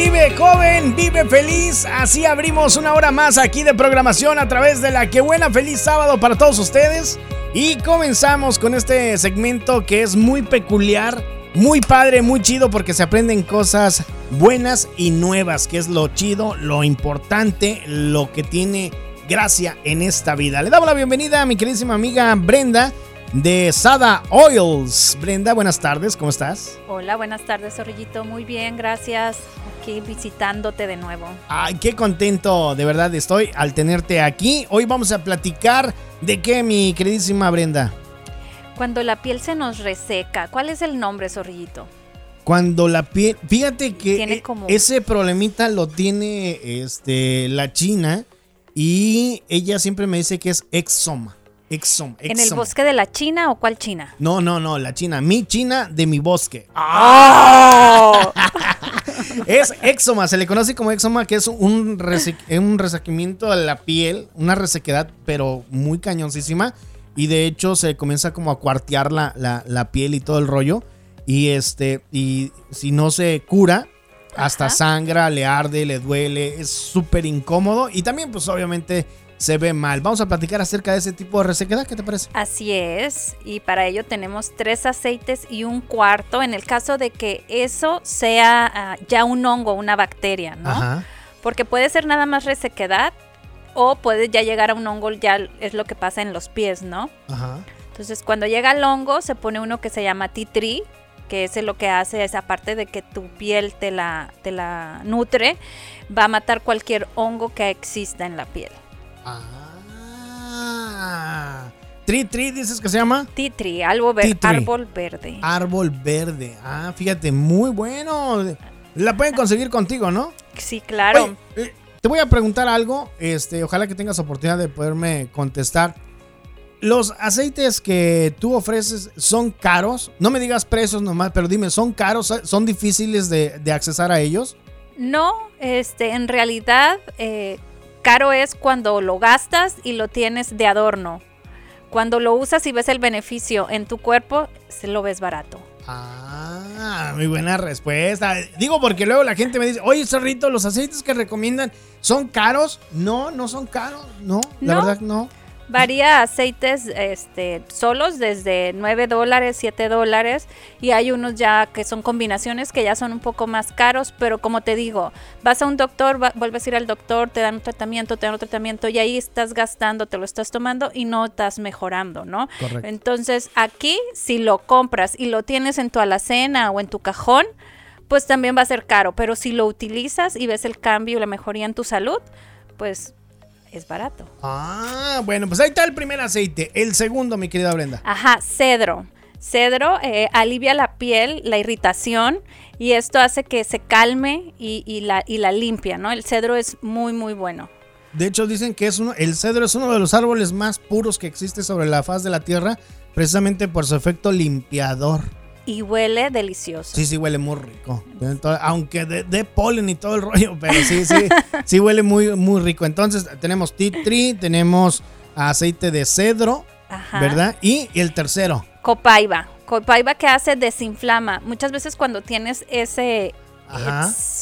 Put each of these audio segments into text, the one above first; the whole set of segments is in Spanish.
Vive joven, vive feliz. Así abrimos una hora más aquí de programación a través de la que buena feliz sábado para todos ustedes. Y comenzamos con este segmento que es muy peculiar, muy padre, muy chido porque se aprenden cosas buenas y nuevas, que es lo chido, lo importante, lo que tiene gracia en esta vida. Le damos la bienvenida a mi queridísima amiga Brenda de Sada Oils. Brenda, buenas tardes, ¿cómo estás? Hola, buenas tardes, Zorrillito. Muy bien, gracias. Aquí visitándote de nuevo. Ay, qué contento de verdad estoy al tenerte aquí. Hoy vamos a platicar de qué, mi queridísima Brenda. Cuando la piel se nos reseca, ¿cuál es el nombre, Zorrillito? Cuando la piel, fíjate que e, ese problemita lo tiene este la China y ella siempre me dice que es exoma. Exom, ¿En el bosque de la China o cuál China? No, no, no, la China. Mi China de mi bosque. ¡Oh! es exoma, se le conoce como exoma, que es un, un resequimiento de la piel, una resequedad, pero muy cañoncísima. Y de hecho se comienza como a cuartear la, la, piel y todo el rollo. Y este, y si no se cura, hasta sangra, le arde, le duele, es súper incómodo. Y también, pues obviamente se ve mal. Vamos a platicar acerca de ese tipo de resequedad, ¿qué te parece? Así es, y para ello tenemos tres aceites y un cuarto en el caso de que eso sea ah, ya un hongo, una bacteria, ¿no? Ajá. Porque puede ser nada más resequedad o puede ya llegar a un hongo, ya es lo que pasa en los pies, ¿no? Ajá. Entonces, cuando llega el hongo, se pone uno que se llama tree, que es lo que hace esa parte de que tu piel te la, te la nutre, va a matar cualquier hongo que exista en la piel. Ah. Tri Tri dices que se llama? Titri, árbol, árbol verde. Árbol verde. Ah, fíjate, muy bueno. La pueden conseguir contigo, ¿no? Sí, claro. Eh, te voy a preguntar algo, este, ojalá que tengas oportunidad de poderme contestar. ¿Los aceites que tú ofreces son caros? No me digas precios nomás, pero dime, ¿son caros? ¿Son difíciles de, de accesar a ellos? No, este, en realidad eh, Caro es cuando lo gastas y lo tienes de adorno. Cuando lo usas y ves el beneficio en tu cuerpo, se lo ves barato. Ah, muy buena respuesta. Digo porque luego la gente me dice, oye, Cerrito, los aceites que recomiendan son caros. No, no son caros. No, la verdad no. Varía aceites este, solos desde 9 dólares, 7 dólares y hay unos ya que son combinaciones que ya son un poco más caros, pero como te digo, vas a un doctor, vuelves a ir al doctor, te dan un tratamiento, te dan un tratamiento y ahí estás gastando, te lo estás tomando y no estás mejorando, ¿no? Correcto. Entonces aquí si lo compras y lo tienes en tu alacena o en tu cajón, pues también va a ser caro, pero si lo utilizas y ves el cambio y la mejoría en tu salud, pues es barato. Ah, bueno, pues ahí está el primer aceite. El segundo, mi querida Brenda. Ajá, cedro. Cedro eh, alivia la piel, la irritación y esto hace que se calme y, la, y la limpia, ¿no? El cedro es muy, muy bueno. De hecho, dicen que es uno, el cedro es uno de los árboles más puros que existe sobre la faz de la tierra, precisamente por su efecto limpiador y huele delicioso. Sí, sí, huele muy rico. aunque de, polen y todo el rollo, pero sí, sí, sí huele muy, muy rico. Entonces tenemos tea tree, tenemos aceite de cedro, ¿verdad? Y, el tercero. Copaiba. Copaiba que hace desinflama. Muchas veces cuando tienes ese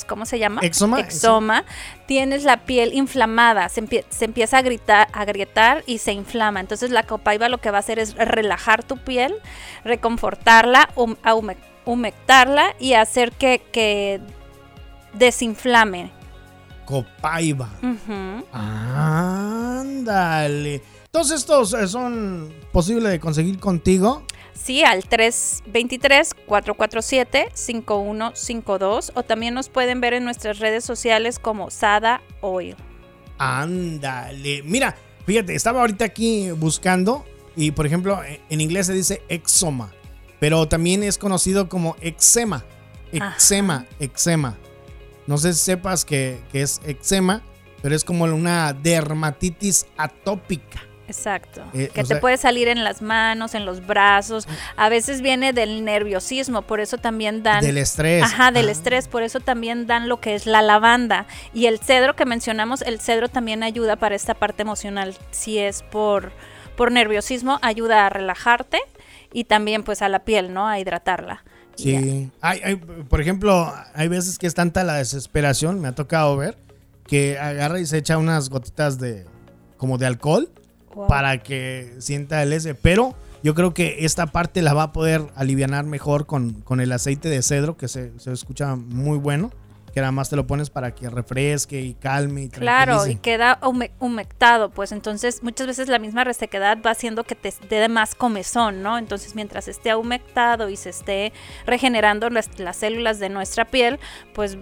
¿cómo se llama? Exoma. Exoma. Tienes la piel inflamada, se, empieza a, gritar, a agrietar y se inflama. Entonces la copaiba lo que va a hacer es relajar tu piel, reconfortarla, humectarla y hacer que, desinflame. Copaiba. Ándale. Todos estos eh, son posibles de conseguir contigo. Sí, al 323-447-5152 o también nos pueden ver en nuestras redes sociales como Sada Oil. Ándale. Mira, fíjate, estaba ahorita aquí buscando y por ejemplo en inglés se dice exoma, pero también es conocido como eczema. Eczema, eczema. No sé si sepas que, que es eczema, pero es como una dermatitis atópica. Exacto. Eh, que te puede salir en las manos, en los brazos. A veces viene del nerviosismo, por eso también dan. Del estrés. Ajá, del ah. estrés, por eso también dan lo que es la lavanda. Y el cedro que mencionamos, el cedro también ayuda para esta parte emocional. Si es por, por nerviosismo, ayuda a relajarte y también pues a la piel, ¿no? A hidratarla. Sí. Hay, hay, por ejemplo, hay veces que es tanta la desesperación, me ha tocado ver, que agarra y se echa unas gotitas de como de alcohol Wow. para que sienta el ese. Pero yo creo que esta parte la va a poder aliviar mejor con, con el aceite de cedro, que se, se escucha muy bueno. Que nada más te lo pones para que refresque y calme y Claro, y queda hume- humectado, pues entonces muchas veces la misma resequedad va haciendo que te dé más comezón, ¿no? Entonces mientras esté humectado y se esté regenerando las, las células de nuestra piel, pues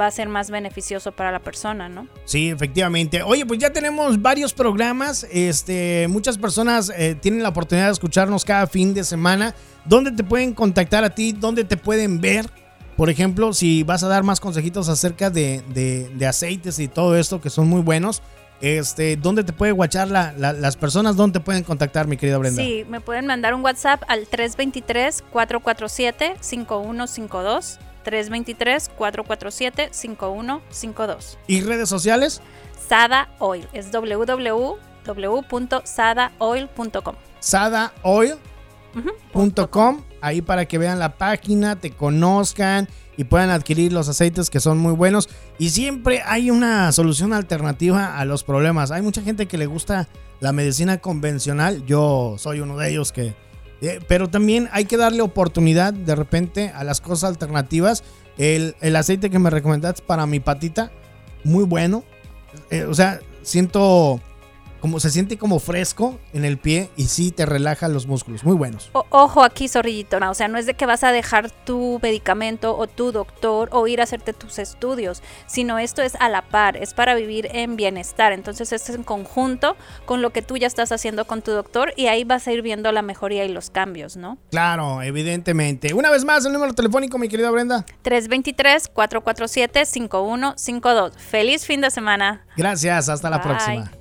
va a ser más beneficioso para la persona, ¿no? Sí, efectivamente. Oye, pues ya tenemos varios programas. Este, muchas personas eh, tienen la oportunidad de escucharnos cada fin de semana. ¿Dónde te pueden contactar a ti? ¿Dónde te pueden ver? Por ejemplo, si vas a dar más consejitos acerca de, de- de aceites y todo esto, que son muy buenos. Este, ¿dónde te puede guachar la- la- las personas? ¿Dónde te pueden contactar, mi querida Brenda? Sí, me pueden mandar un WhatsApp al 323-447-5152. 323-447-5152. ¿Y redes sociales? Sada Oil. Es www.sadaoil.com. sadaoil.com, ahí para que vean la página, te conozcan y puedan adquirir los aceites que son muy buenos. Y siempre hay una solución alternativa a los problemas. Hay mucha gente que le gusta la medicina convencional, yo soy uno de ellos que... eh, pero también hay que darle oportunidad de repente a las cosas alternativas. El, el aceite que me recomendaste para mi patita, muy bueno. Eh, o sea, siento como se siente como fresco en el pie y sí te relaja los músculos. Muy buenos. O- ojo aquí, zorrillito, ¿no? o sea, no es de que vas a dejar tu medicamento o tu doctor o ir a hacerte tus estudios, sino esto es a la par, es para vivir en bienestar. Entonces es en conjunto con lo que tú ya estás haciendo con tu doctor y ahí vas a ir viendo la mejoría y los cambios, ¿no? Claro, evidentemente. Una vez más, el número telefónico, mi querida Brenda. 323-447-5152. Feliz fin de semana. Gracias, hasta la próxima.